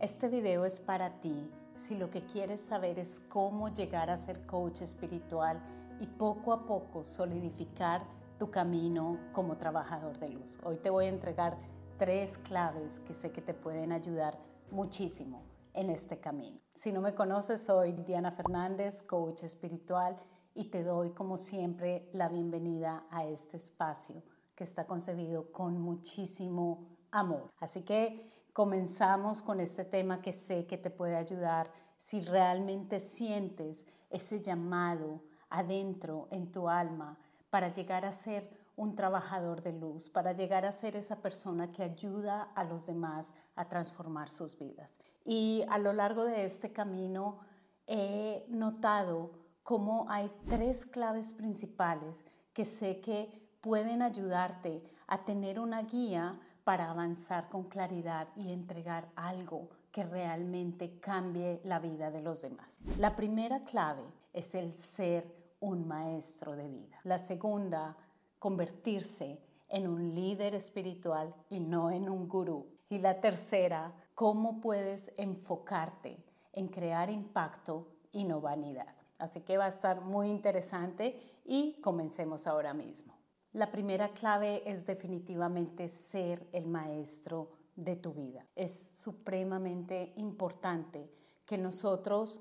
Este video es para ti si lo que quieres saber es cómo llegar a ser coach espiritual y poco a poco solidificar tu camino como trabajador de luz. Hoy te voy a entregar tres claves que sé que te pueden ayudar muchísimo en este camino. Si no me conoces, soy Diana Fernández, coach espiritual, y te doy como siempre la bienvenida a este espacio que está concebido con muchísimo amor. Así que comenzamos con este tema que sé que te puede ayudar si realmente sientes ese llamado adentro en tu alma para llegar a ser un trabajador de luz, para llegar a ser esa persona que ayuda a los demás a transformar sus vidas. Y a lo largo de este camino he notado cómo hay tres claves principales que sé que pueden ayudarte a tener una guía para avanzar con claridad y entregar algo que realmente cambie la vida de los demás. La primera clave es el ser un maestro de vida. La segunda, convertirse en un líder espiritual y no en un gurú. Y la tercera, cómo puedes enfocarte en crear impacto y no vanidad. Así que va a estar muy interesante y comencemos ahora mismo. La primera clave es definitivamente ser el maestro de tu vida. Es supremamente importante que nosotros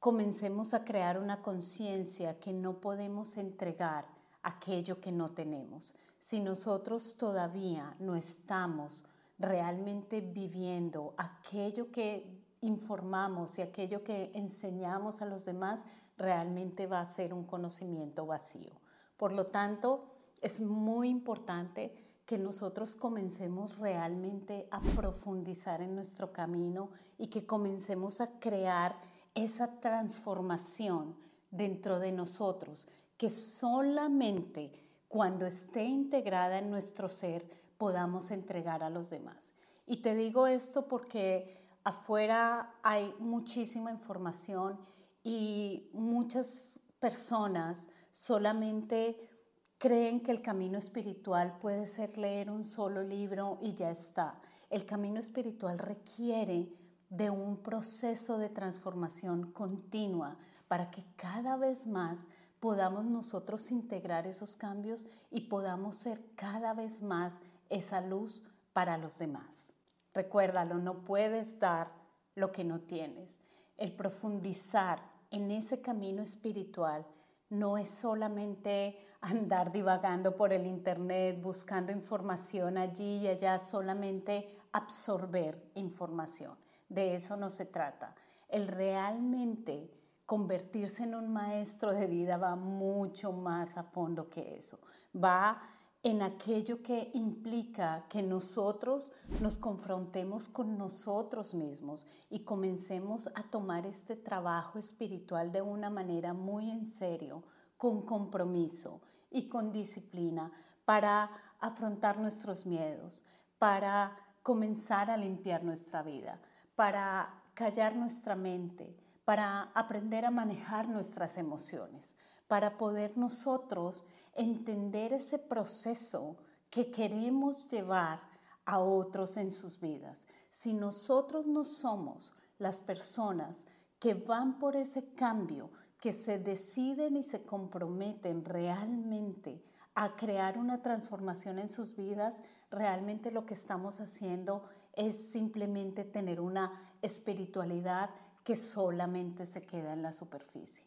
comencemos a crear una conciencia que no podemos entregar aquello que no tenemos. Si nosotros todavía no estamos realmente viviendo aquello que informamos y aquello que enseñamos a los demás, realmente va a ser un conocimiento vacío. Por lo tanto, es muy importante que nosotros comencemos realmente a profundizar en nuestro camino y que comencemos a crear esa transformación dentro de nosotros, que solamente cuando esté integrada en nuestro ser podamos entregar a los demás. Y te digo esto porque afuera hay muchísima información y muchas personas solamente creen que el camino espiritual puede ser leer un solo libro y ya está. El camino espiritual requiere de un proceso de transformación continua para que cada vez más podamos nosotros integrar esos cambios y podamos ser cada vez más esa luz para los demás. Recuérdalo, no puedes dar lo que no tienes. El profundizar en ese camino espiritual no es solamente andar divagando por el Internet, buscando información allí y allá, solamente absorber información. De eso no se trata. El realmente convertirse en un maestro de vida va mucho más a fondo que eso. Va en aquello que implica que nosotros nos confrontemos con nosotros mismos y comencemos a tomar este trabajo espiritual de una manera muy en serio, con compromiso y con disciplina para afrontar nuestros miedos, para comenzar a limpiar nuestra vida, para callar nuestra mente, para aprender a manejar nuestras emociones, para poder nosotros entender ese proceso que queremos llevar a otros en sus vidas. Si nosotros no somos las personas que van por ese cambio, que se deciden y se comprometen realmente a crear una transformación en sus vidas, realmente lo que estamos haciendo es simplemente tener una espiritualidad que solamente se queda en la superficie.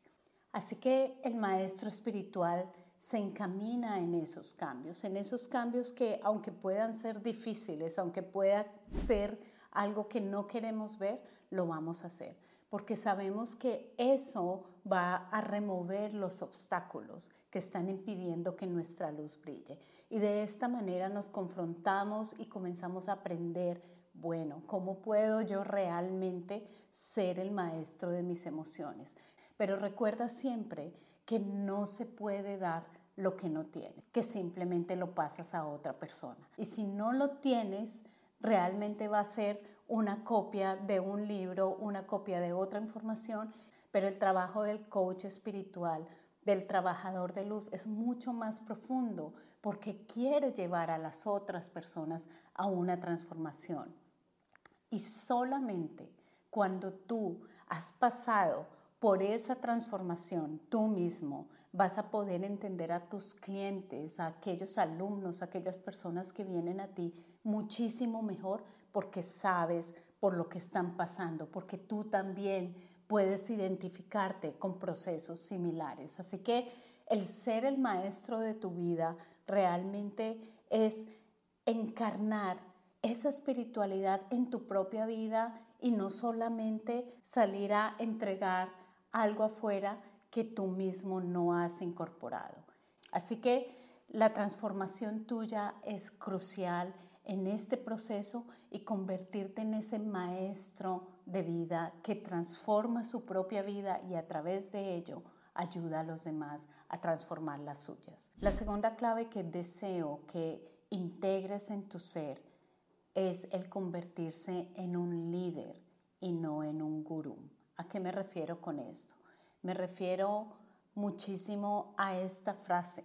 Así que el maestro espiritual se encamina en esos cambios, en esos cambios que aunque puedan ser difíciles, aunque pueda ser algo que no queremos ver, lo vamos a hacer, porque sabemos que eso va a remover los obstáculos que están impidiendo que nuestra luz brille. Y de esta manera nos confrontamos y comenzamos a aprender, bueno, ¿cómo puedo yo realmente ser el maestro de mis emociones? Pero recuerda siempre que no se puede dar lo que no tienes, que simplemente lo pasas a otra persona. Y si no lo tienes, realmente va a ser una copia de un libro, una copia de otra información, pero el trabajo del coach espiritual, del trabajador de luz es mucho más profundo porque quiere llevar a las otras personas a una transformación. Y solamente cuando tú has pasado por esa transformación tú mismo, vas a poder entender a tus clientes, a aquellos alumnos, a aquellas personas que vienen a ti muchísimo mejor porque sabes por lo que están pasando, porque tú también puedes identificarte con procesos similares. Así que el ser el maestro de tu vida realmente es encarnar esa espiritualidad en tu propia vida y no solamente salir a entregar algo afuera que tú mismo no has incorporado. Así que la transformación tuya es crucial en este proceso y convertirte en ese maestro de vida que transforma su propia vida y a través de ello ayuda a los demás a transformar las suyas. La segunda clave que deseo que integres en tu ser es el convertirse en un líder y no en un gurú. ¿A qué me refiero con esto? Me refiero muchísimo a esta frase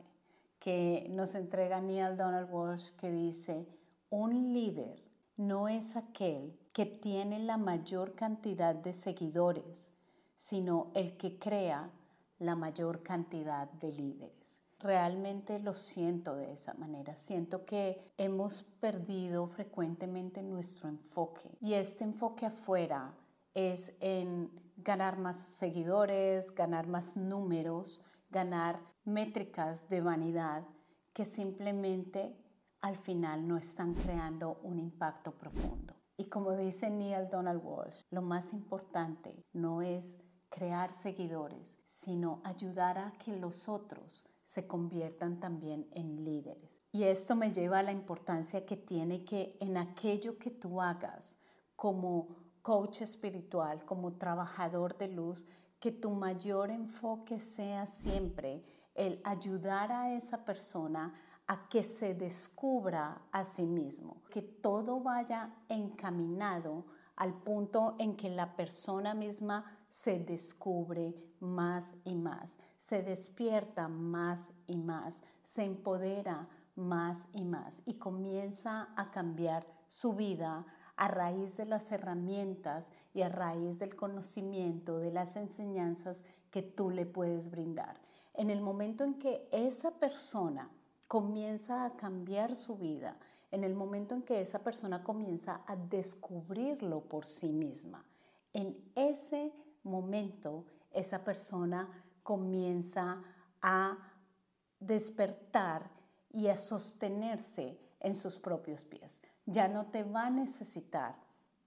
que nos entrega Neil Donald Walsh que dice, un líder no es aquel que tiene la mayor cantidad de seguidores, sino el que crea la mayor cantidad de líderes. Realmente lo siento de esa manera. Siento que hemos perdido frecuentemente nuestro enfoque y este enfoque afuera es en ganar más seguidores, ganar más números, ganar métricas de vanidad que simplemente al final no están creando un impacto profundo. Y como dice Neil Donald Walsh, lo más importante no es crear seguidores, sino ayudar a que los otros se conviertan también en líderes. Y esto me lleva a la importancia que tiene que en aquello que tú hagas como coach espiritual, como trabajador de luz, que tu mayor enfoque sea siempre el ayudar a esa persona a que se descubra a sí mismo, que todo vaya encaminado al punto en que la persona misma se descubre más y más, se despierta más y más, se empodera más y más y comienza a cambiar su vida a raíz de las herramientas y a raíz del conocimiento, de las enseñanzas que tú le puedes brindar. En el momento en que esa persona comienza a cambiar su vida, en el momento en que esa persona comienza a descubrirlo por sí misma, en ese momento esa persona comienza a despertar y a sostenerse en sus propios pies. Ya no te va a necesitar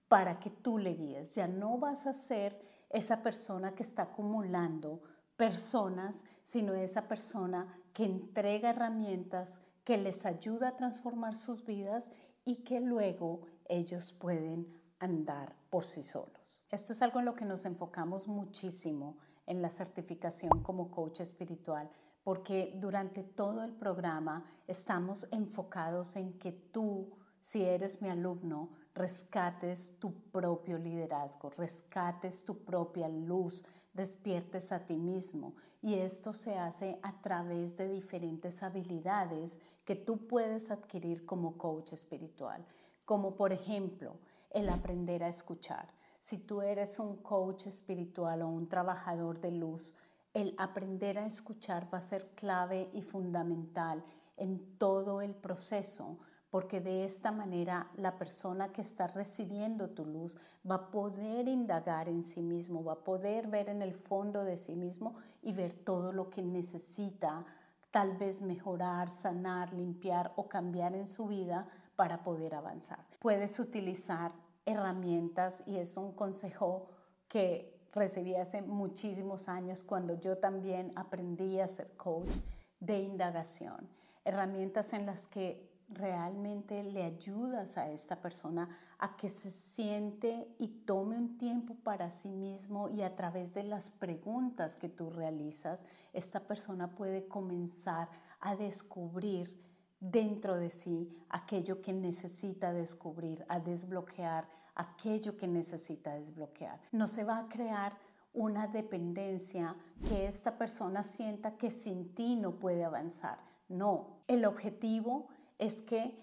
para que tú le guíes, ya no vas a ser esa persona que está acumulando personas, sino esa persona que entrega herramientas, que les ayuda a transformar sus vidas y que luego ellos pueden andar por sí solos. Esto es algo en lo que nos enfocamos muchísimo en la certificación como coach espiritual, porque durante todo el programa estamos enfocados en que tú, si eres mi alumno, rescates tu propio liderazgo, rescates tu propia luz, despiertes a ti mismo. Y esto se hace a través de diferentes habilidades que tú puedes adquirir como coach espiritual, como por ejemplo el aprender a escuchar. Si tú eres un coach espiritual o un trabajador de luz, el aprender a escuchar va a ser clave y fundamental en todo el proceso porque de esta manera la persona que está recibiendo tu luz va a poder indagar en sí mismo, va a poder ver en el fondo de sí mismo y ver todo lo que necesita tal vez mejorar, sanar, limpiar o cambiar en su vida para poder avanzar. Puedes utilizar herramientas y es un consejo que recibí hace muchísimos años cuando yo también aprendí a ser coach de indagación. Herramientas en las que realmente le ayudas a esta persona a que se siente y tome un tiempo para sí mismo y a través de las preguntas que tú realizas, esta persona puede comenzar a descubrir dentro de sí aquello que necesita descubrir, a desbloquear aquello que necesita desbloquear. No se va a crear una dependencia que esta persona sienta que sin ti no puede avanzar. No, el objetivo es que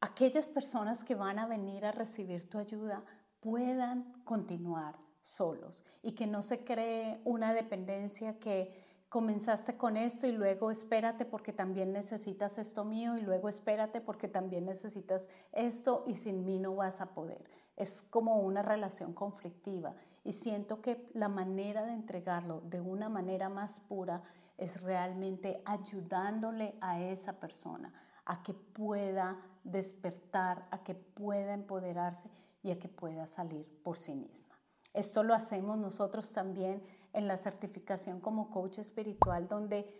aquellas personas que van a venir a recibir tu ayuda puedan continuar solos y que no se cree una dependencia que comenzaste con esto y luego espérate porque también necesitas esto mío y luego espérate porque también necesitas esto y sin mí no vas a poder. Es como una relación conflictiva y siento que la manera de entregarlo de una manera más pura es realmente ayudándole a esa persona a que pueda despertar, a que pueda empoderarse y a que pueda salir por sí misma. Esto lo hacemos nosotros también en la certificación como coach espiritual, donde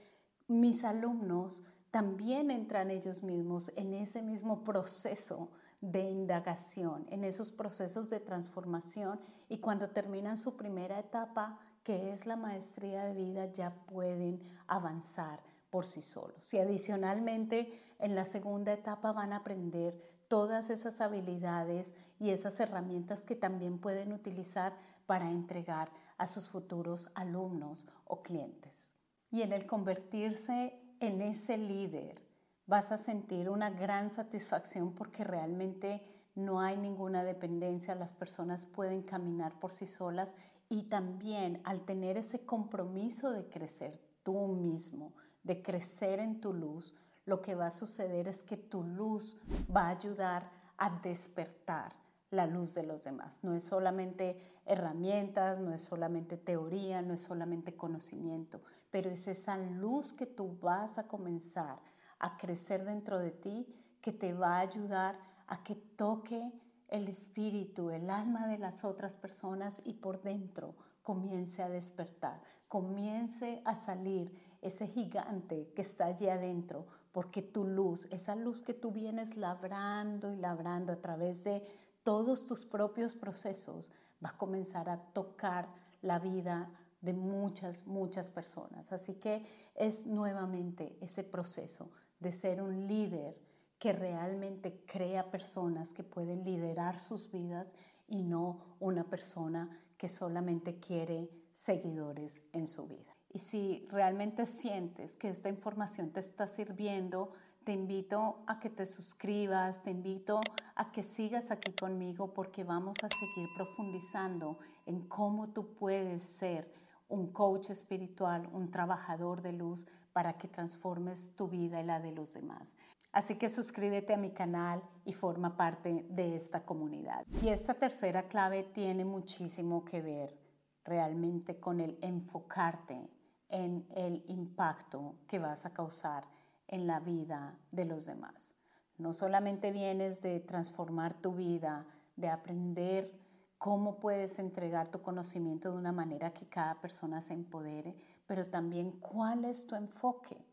mis alumnos también entran ellos mismos en ese mismo proceso de indagación, en esos procesos de transformación y cuando terminan su primera etapa, que es la maestría de vida, ya pueden avanzar por sí solos. Y adicionalmente, en la segunda etapa van a aprender todas esas habilidades y esas herramientas que también pueden utilizar para entregar a sus futuros alumnos o clientes. Y en el convertirse en ese líder, vas a sentir una gran satisfacción porque realmente no hay ninguna dependencia, las personas pueden caminar por sí solas y también al tener ese compromiso de crecer tú mismo, de crecer en tu luz, lo que va a suceder es que tu luz va a ayudar a despertar la luz de los demás. No es solamente herramientas, no es solamente teoría, no es solamente conocimiento, pero es esa luz que tú vas a comenzar a crecer dentro de ti que te va a ayudar a que toque el espíritu, el alma de las otras personas y por dentro comience a despertar, comience a salir ese gigante que está allí adentro, porque tu luz, esa luz que tú vienes labrando y labrando a través de todos tus propios procesos, va a comenzar a tocar la vida de muchas, muchas personas. Así que es nuevamente ese proceso de ser un líder que realmente crea personas que pueden liderar sus vidas y no una persona que solamente quiere seguidores en su vida. Y si realmente sientes que esta información te está sirviendo, te invito a que te suscribas, te invito a que sigas aquí conmigo porque vamos a seguir profundizando en cómo tú puedes ser un coach espiritual, un trabajador de luz para que transformes tu vida y la de los demás. Así que suscríbete a mi canal y forma parte de esta comunidad. Y esta tercera clave tiene muchísimo que ver realmente con el enfocarte en el impacto que vas a causar en la vida de los demás. No solamente vienes de transformar tu vida, de aprender cómo puedes entregar tu conocimiento de una manera que cada persona se empodere, pero también cuál es tu enfoque,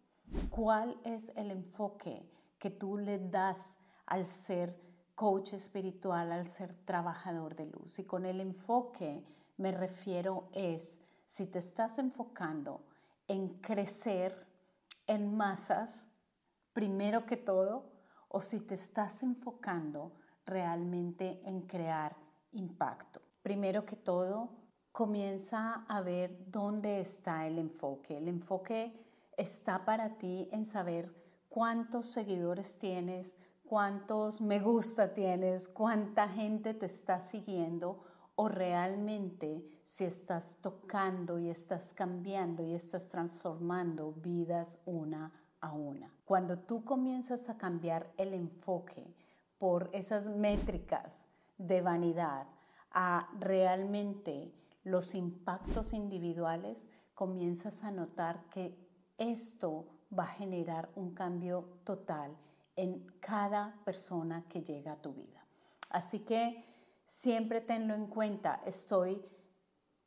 cuál es el enfoque que tú le das al ser coach espiritual, al ser trabajador de luz. Y con el enfoque me refiero es, si te estás enfocando en crecer en masas, primero que todo, o si te estás enfocando realmente en crear impacto. Primero que todo, comienza a ver dónde está el enfoque. El enfoque está para ti en saber cuántos seguidores tienes, cuántos me gusta tienes, cuánta gente te está siguiendo o realmente si estás tocando y estás cambiando y estás transformando vidas una a una. Cuando tú comienzas a cambiar el enfoque por esas métricas de vanidad a realmente los impactos individuales, comienzas a notar que esto va a generar un cambio total en cada persona que llega a tu vida. Así que siempre tenlo en cuenta, estoy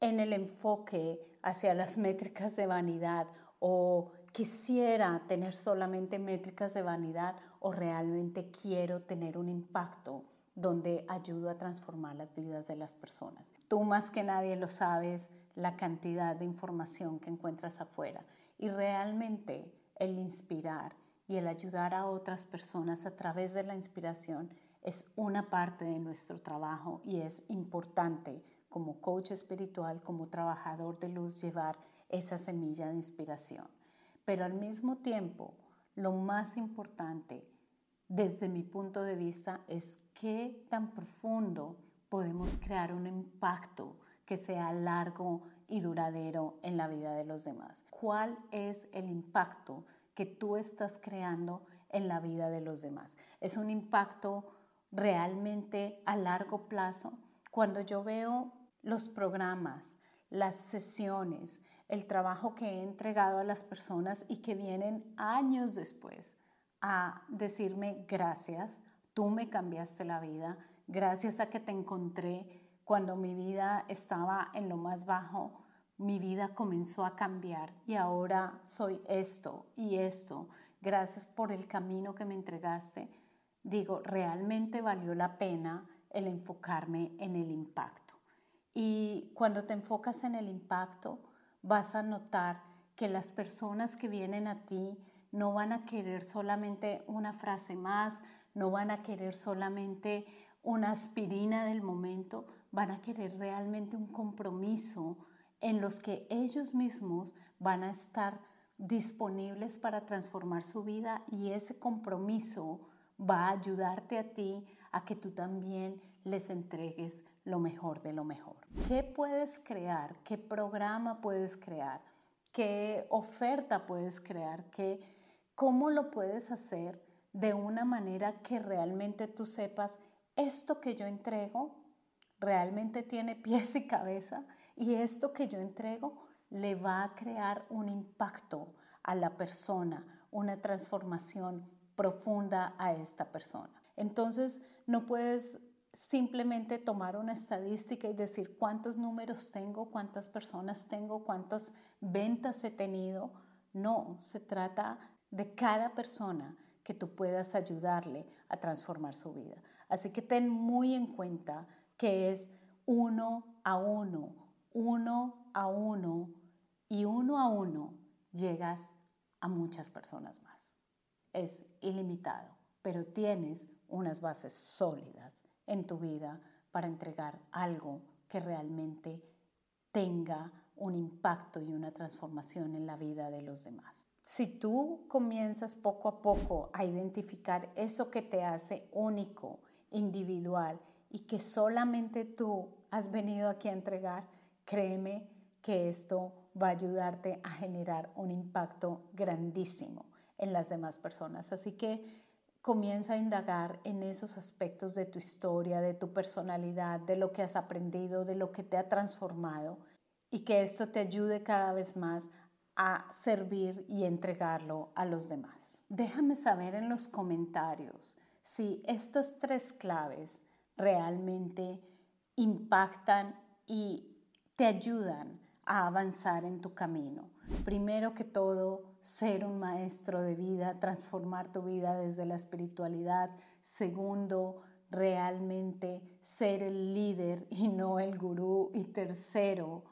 en el enfoque hacia las métricas de vanidad o quisiera tener solamente métricas de vanidad o realmente quiero tener un impacto donde ayudo a transformar las vidas de las personas. Tú más que nadie lo sabes, la cantidad de información que encuentras afuera y realmente el inspirar y el ayudar a otras personas a través de la inspiración es una parte de nuestro trabajo y es importante como coach espiritual, como trabajador de luz, llevar esa semilla de inspiración. Pero al mismo tiempo, lo más importante desde mi punto de vista, es qué tan profundo podemos crear un impacto que sea largo y duradero en la vida de los demás. ¿Cuál es el impacto que tú estás creando en la vida de los demás? ¿Es un impacto realmente a largo plazo? Cuando yo veo los programas, las sesiones, el trabajo que he entregado a las personas y que vienen años después a decirme gracias, tú me cambiaste la vida, gracias a que te encontré cuando mi vida estaba en lo más bajo, mi vida comenzó a cambiar y ahora soy esto y esto. Gracias por el camino que me entregaste. Digo, realmente valió la pena el enfocarme en el impacto. Y cuando te enfocas en el impacto, vas a notar que las personas que vienen a ti no van a querer solamente una frase más, no van a querer solamente una aspirina del momento, van a querer realmente un compromiso en los que ellos mismos van a estar disponibles para transformar su vida y ese compromiso va a ayudarte a ti a que tú también les entregues lo mejor de lo mejor. ¿Qué puedes crear? ¿Qué programa puedes crear? ¿Qué oferta puedes crear? ¿Qué, ¿Cómo lo puedes hacer de una manera que realmente tú sepas esto que yo entrego realmente tiene pies y cabeza y esto que yo entrego le va a crear un impacto a la persona, una transformación profunda a esta persona. Entonces, no puedes simplemente tomar una estadística y decir cuántos números tengo, cuántas personas tengo, cuántas ventas he tenido. No, se trata de cada persona que tú puedas ayudarle a transformar su vida. Así que ten muy en cuenta que es uno a uno, uno a uno y uno a uno llegas a muchas personas más. Es ilimitado, pero tienes unas bases sólidas en tu vida para entregar algo que realmente tenga un impacto y una transformación en la vida de los demás. Si tú comienzas poco a poco a identificar eso que te hace único, individual y que solamente tú has venido aquí a entregar, créeme que esto va a ayudarte a generar un impacto grandísimo en las demás personas. Así que comienza a indagar en esos aspectos de tu historia, de tu personalidad, de lo que has aprendido, de lo que te ha transformado y que esto te ayude cada vez más a servir y entregarlo a los demás. Déjame saber en los comentarios si estas tres claves realmente impactan y te ayudan a avanzar en tu camino. Primero que todo, ser un maestro de vida, transformar tu vida desde la espiritualidad. Segundo, realmente ser el líder y no el gurú. Y tercero,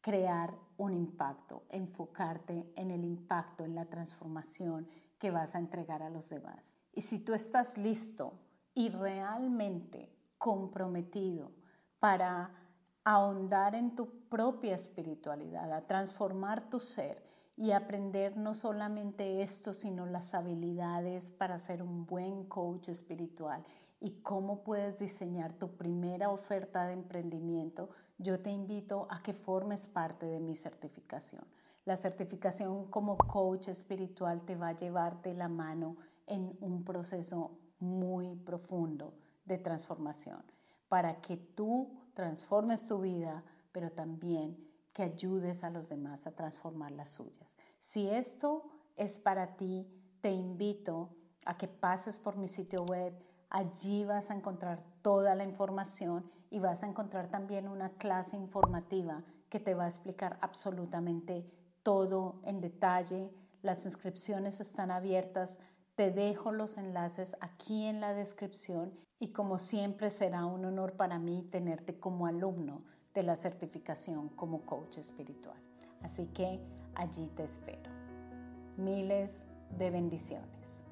crear un impacto, enfocarte en el impacto, en la transformación que vas a entregar a los demás. Y si tú estás listo y realmente comprometido para ahondar en tu propia espiritualidad, a transformar tu ser y aprender no solamente esto, sino las habilidades para ser un buen coach espiritual y cómo puedes diseñar tu primera oferta de emprendimiento, yo te invito a que formes parte de mi certificación. La certificación como coach espiritual te va a llevar de la mano en un proceso muy profundo de transformación para que tú transformes tu vida, pero también que ayudes a los demás a transformar las suyas. Si esto es para ti, te invito a que pases por mi sitio web. Allí vas a encontrar toda la información y vas a encontrar también una clase informativa que te va a explicar absolutamente todo en detalle. Las inscripciones están abiertas te dejo los enlaces aquí en la descripción y como siempre será un honor para mí tenerte como alumno de la certificación como coach espiritual. Así que allí te espero. Miles de bendiciones.